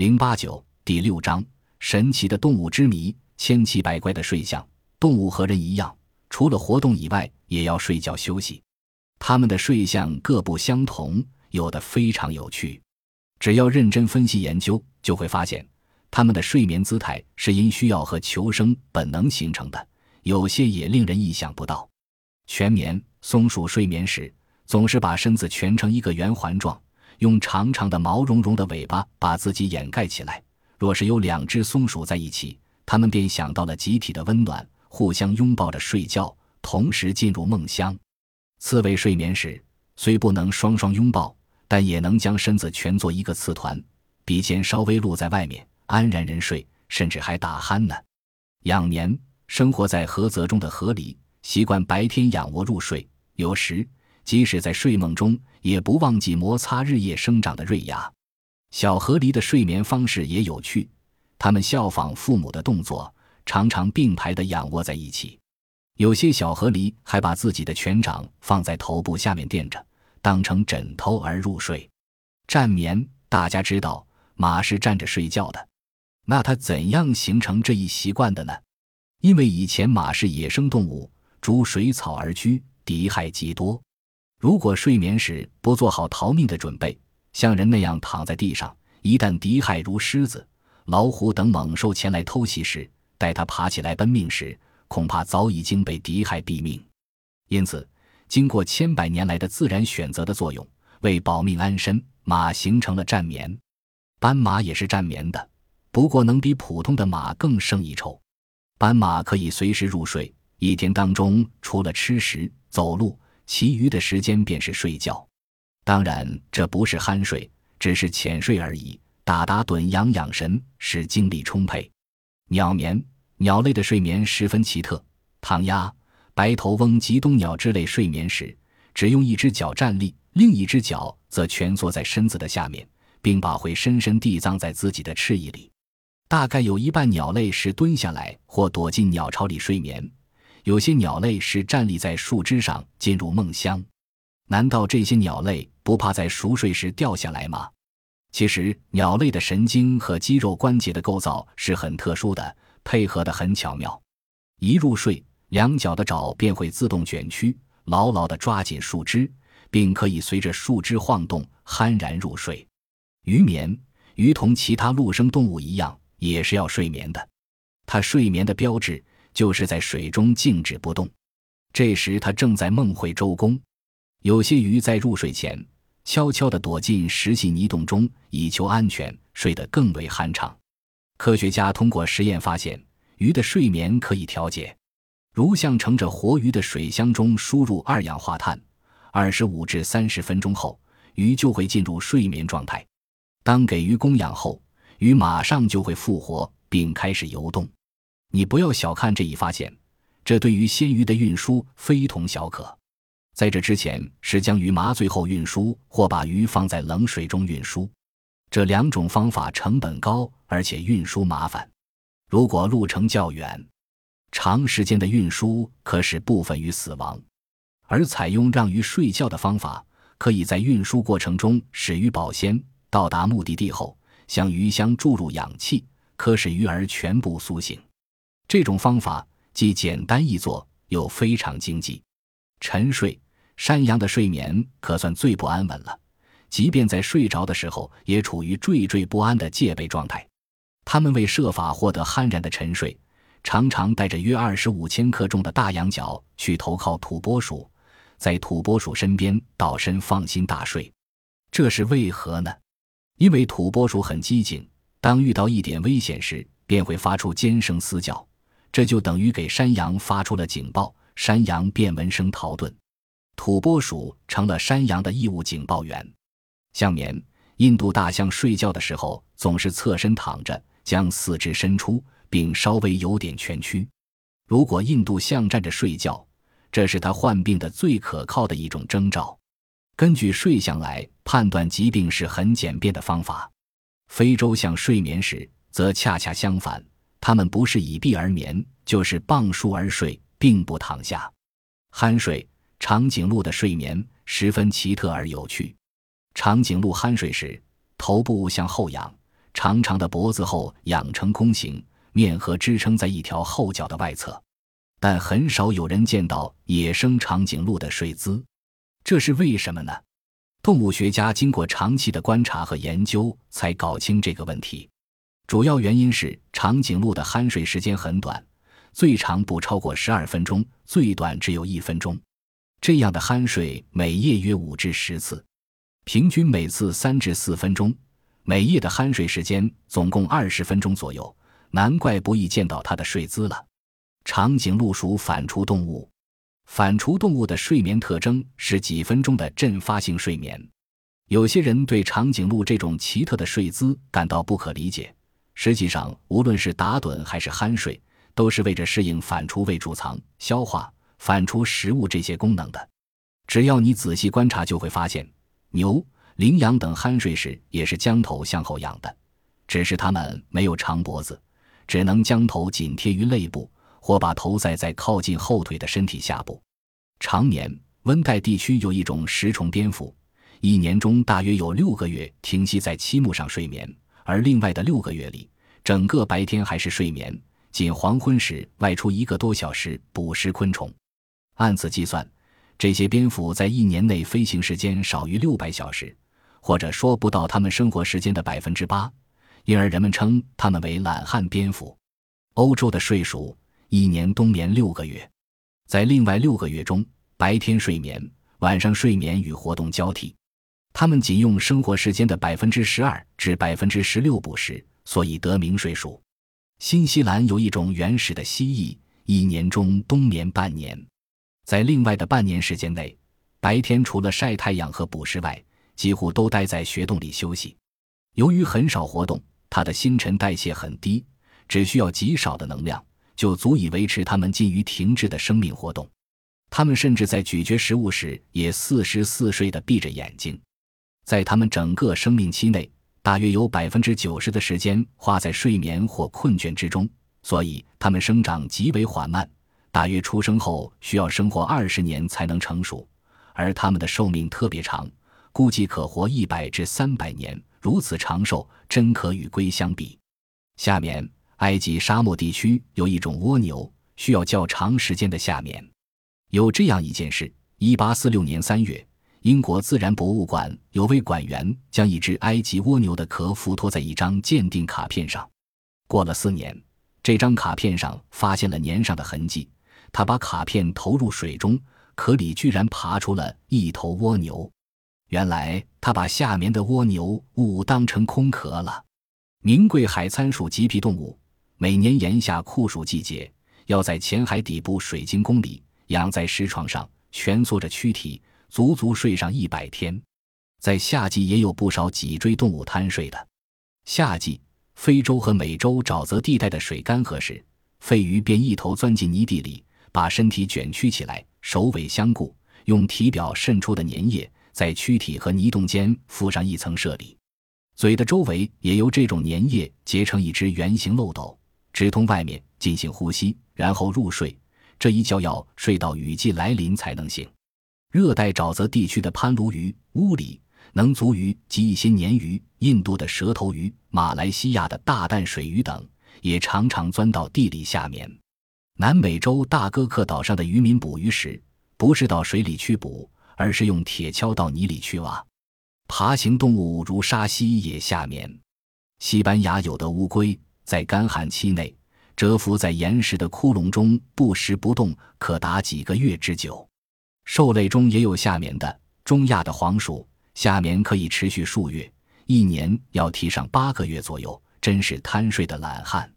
零八九第六章：神奇的动物之谜，千奇百怪的睡相。动物和人一样，除了活动以外，也要睡觉休息。它们的睡相各不相同，有的非常有趣。只要认真分析研究，就会发现，它们的睡眠姿态是因需要和求生本能形成的。有些也令人意想不到。全眠松鼠睡眠时，总是把身子蜷成一个圆环状。用长长的毛茸茸的尾巴把自己掩盖起来。若是有两只松鼠在一起，它们便想到了集体的温暖，互相拥抱着睡觉，同时进入梦乡。刺猬睡眠时虽不能双双拥抱，但也能将身子蜷作一个刺团，鼻尖稍微露在外面，安然人睡，甚至还打鼾呢。养眠生活在河泽中的河狸，习惯白天仰卧入睡，有时。即使在睡梦中，也不忘记摩擦日夜生长的瑞牙。小河狸的睡眠方式也有趣，它们效仿父母的动作，常常并排地仰卧在一起。有些小河狸还把自己的拳掌放在头部下面垫着，当成枕头而入睡。站眠，大家知道马是站着睡觉的，那它怎样形成这一习惯的呢？因为以前马是野生动物，逐水草而居，敌害极多。如果睡眠时不做好逃命的准备，像人那样躺在地上，一旦敌害如狮子、老虎等猛兽前来偷袭时，待他爬起来奔命时，恐怕早已经被敌害毙命。因此，经过千百年来的自然选择的作用，为保命安身，马形成了战眠。斑马也是战眠的，不过能比普通的马更胜一筹。斑马可以随时入睡，一天当中除了吃食、走路。其余的时间便是睡觉，当然这不是酣睡，只是浅睡而已，打打盹养养神，使精力充沛。鸟眠，鸟类的睡眠十分奇特。唐鸦、白头翁及冬鸟之类睡眠时，只用一只脚站立，另一只脚则蜷缩在身子的下面，并把喙深深地藏在自己的翅翼里。大概有一半鸟类是蹲下来或躲进鸟巢里睡眠。有些鸟类是站立在树枝上进入梦乡，难道这些鸟类不怕在熟睡时掉下来吗？其实，鸟类的神经和肌肉关节的构造是很特殊的，配合得很巧妙。一入睡，两脚的爪便会自动卷曲，牢牢地抓紧树枝，并可以随着树枝晃动，酣然入睡。鱼眠，鱼同其他陆生动物一样，也是要睡眠的。它睡眠的标志。就是在水中静止不动，这时它正在梦回周公。有些鱼在入睡前悄悄地躲进石隙泥洞中，以求安全，睡得更为酣畅。科学家通过实验发现，鱼的睡眠可以调节。如向盛着活鱼的水箱中输入二氧化碳，二十五至三十分钟后，鱼就会进入睡眠状态。当给鱼供氧后，鱼马上就会复活并开始游动。你不要小看这一发现，这对于鲜鱼的运输非同小可。在这之前是将鱼麻醉后运输，或把鱼放在冷水中运输。这两种方法成本高，而且运输麻烦。如果路程较远，长时间的运输可使部分鱼死亡。而采用让鱼睡觉的方法，可以在运输过程中使鱼保鲜。到达目的地后，向鱼箱注入氧气，可使鱼儿全部苏醒。这种方法既简单易做，又非常经济。沉睡，山羊的睡眠可算最不安稳了，即便在睡着的时候，也处于惴惴不安的戒备状态。他们为设法获得酣然的沉睡，常常带着约二十五千克重的大羊角去投靠土拨鼠，在土拨鼠身边倒身放心大睡。这是为何呢？因为土拨鼠很机警，当遇到一点危险时，便会发出尖声嘶叫。这就等于给山羊发出了警报，山羊便闻声逃遁，土拨鼠成了山羊的义务警报员。象眠，印度大象睡觉的时候总是侧身躺着，将四肢伸出，并稍微有点蜷曲。如果印度象站着睡觉，这是它患病的最可靠的一种征兆。根据睡相来判断疾病是很简便的方法。非洲象睡眠时则恰恰相反。它们不是倚壁而眠，就是傍树而睡，并不躺下。酣睡，长颈鹿的睡眠十分奇特而有趣。长颈鹿酣睡时，头部向后仰，长长的脖子后仰成弓形，面颌支撑在一条后脚的外侧。但很少有人见到野生长颈鹿的睡姿，这是为什么呢？动物学家经过长期的观察和研究，才搞清这个问题。主要原因是长颈鹿的酣睡时间很短，最长不超过十二分钟，最短只有一分钟。这样的酣睡每夜约五至十次，平均每次三至四分钟，每夜的酣睡时间总共二十分钟左右。难怪不易见到它的睡姿了。长颈鹿属反刍动物，反刍动物的睡眠特征是几分钟的阵发性睡眠。有些人对长颈鹿这种奇特的睡姿感到不可理解。实际上，无论是打盹还是酣睡，都是为着适应反刍胃贮藏、消化、反刍食物这些功能的。只要你仔细观察，就会发现，牛、羚羊等酣睡时也是将头向后仰的，只是它们没有长脖子，只能将头紧贴于肋部。或把头塞在靠近后腿的身体下部。常年温带地区有一种食虫蝙蝠，一年中大约有六个月停息在漆木上睡眠，而另外的六个月里，整个白天还是睡眠，仅黄昏时外出一个多小时捕食昆虫。按此计算，这些蝙蝠在一年内飞行时间少于六百小时，或者说不到它们生活时间的百分之八，因而人们称它们为懒汉蝙蝠。欧洲的睡鼠。一年冬眠六个月，在另外六个月中，白天睡眠，晚上睡眠与活动交替。它们仅用生活时间的百分之十二至百分之十六捕食，所以得名睡鼠。新西兰有一种原始的蜥蜴，一年中冬眠半年，在另外的半年时间内，白天除了晒太阳和捕食外，几乎都待在穴洞里休息。由于很少活动，它的新陈代谢很低，只需要极少的能量。就足以维持它们近于停滞的生命活动。它们甚至在咀嚼食物时也似时似睡地闭着眼睛。在它们整个生命期内，大约有百分之九十的时间花在睡眠或困倦之中，所以它们生长极为缓慢。大约出生后需要生活二十年才能成熟，而它们的寿命特别长，估计可活一百至三百年。如此长寿，真可与龟相比。下面。埃及沙漠地区有一种蜗牛，需要较长时间的夏眠。有这样一件事：一八四六年三月，英国自然博物馆有位馆员将一只埃及蜗牛的壳附托在一张鉴定卡片上。过了四年，这张卡片上发现了粘上的痕迹。他把卡片投入水中，壳里居然爬出了一头蜗牛。原来他把下面的蜗牛误当成空壳了。名贵海参属棘皮动物。每年炎夏酷暑季节，要在浅海底部水晶宫里养在石床上，蜷缩着躯体，足足睡上一百天。在夏季也有不少脊椎动物贪睡的。夏季，非洲和美洲沼泽地带的水干涸时，肺鱼便一头钻进泥地里，把身体卷曲起来，首尾相顾，用体表渗出的粘液在躯体和泥洞间覆上一层舍利，嘴的周围也由这种粘液结成一只圆形漏斗。直通外面进行呼吸，然后入睡。这一觉要睡到雨季来临才能醒。热带沼泽地区的攀鲈鱼、乌里、能足鱼及一些鲶鱼、印度的蛇头鱼、马来西亚的大淡水鱼等，也常常钻到地里下面。南美洲大哥克岛上的渔民捕鱼时，不是到水里去捕，而是用铁锹到泥里去挖。爬行动物如沙蜥也下面。西班牙有的乌龟。在干旱期内，蛰伏在岩石的窟窿中不食不动，可达几个月之久。兽类中也有夏眠的，中亚的黄鼠夏眠可以持续数月，一年要提上八个月左右，真是贪睡的懒汉。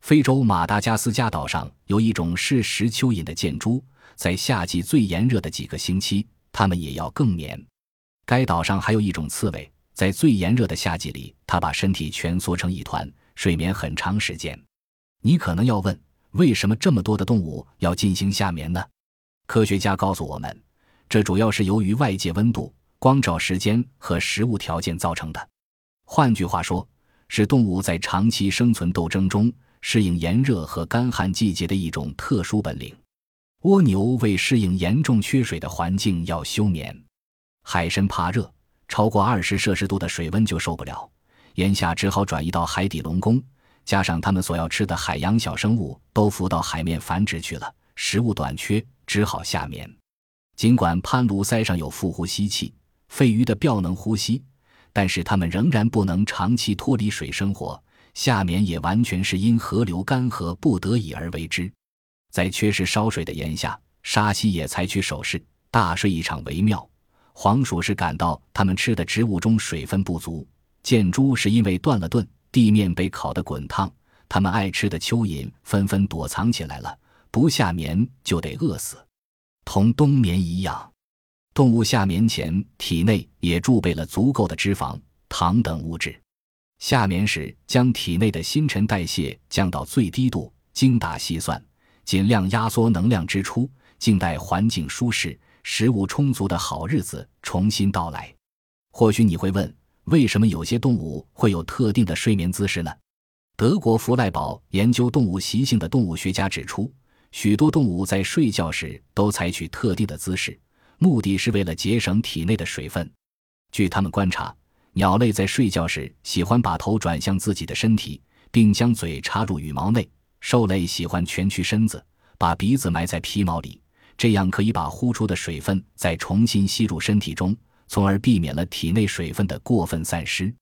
非洲马达加斯加岛上有一种是食蚯蚓的箭猪，在夏季最炎热的几个星期，它们也要更眠。该岛上还有一种刺猬，在最炎热的夏季里，它把身体蜷缩成一团。睡眠很长时间，你可能要问，为什么这么多的动物要进行夏眠呢？科学家告诉我们，这主要是由于外界温度、光照时间和食物条件造成的。换句话说，是动物在长期生存斗争中适应炎热和干旱季节的一种特殊本领。蜗牛为适应严重缺水的环境要休眠，海参怕热，超过二十摄氏度的水温就受不了。眼下只好转移到海底龙宫，加上它们所要吃的海洋小生物都浮到海面繁殖去了，食物短缺，只好下眠。尽管潘卢鳃上有腹呼吸器，肺鱼的鳔能呼吸，但是它们仍然不能长期脱离水生活，下眠也完全是因河流干涸不得已而为之。在缺失烧水的炎夏，沙溪也采取守势，大睡一场为妙。黄鼠是感到它们吃的植物中水分不足，箭猪是因为断了盾，地面被烤得滚烫，它们爱吃的蚯蚓纷纷躲藏起来了，不下眠就得饿死。同冬眠一样，动物下眠前体内也贮备了足够的脂肪、糖等物质，下眠时将体内的新陈代谢降到最低度，精打细算，尽量压缩能量支出，静待环境舒适。食物充足的好日子重新到来。或许你会问，为什么有些动物会有特定的睡眠姿势呢？德国弗赖堡研究动物习性的动物学家指出，许多动物在睡觉时都采取特定的姿势，目的是为了节省体内的水分。据他们观察，鸟类在睡觉时喜欢把头转向自己的身体，并将嘴插入羽毛内；兽类喜欢蜷曲身子，把鼻子埋在皮毛里。这样可以把呼出的水分再重新吸入身体中，从而避免了体内水分的过分散失。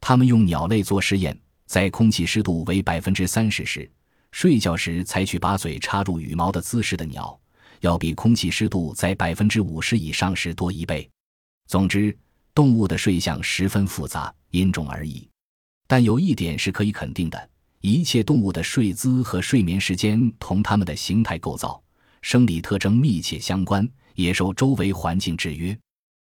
他们用鸟类做实验，在空气湿度为百分之三十时，睡觉时采取把嘴插入羽毛的姿势的鸟，要比空气湿度在百分之五十以上时多一倍。总之，动物的睡相十分复杂，因种而异。但有一点是可以肯定的：一切动物的睡姿和睡眠时间同它们的形态构造。生理特征密切相关，也受周围环境制约。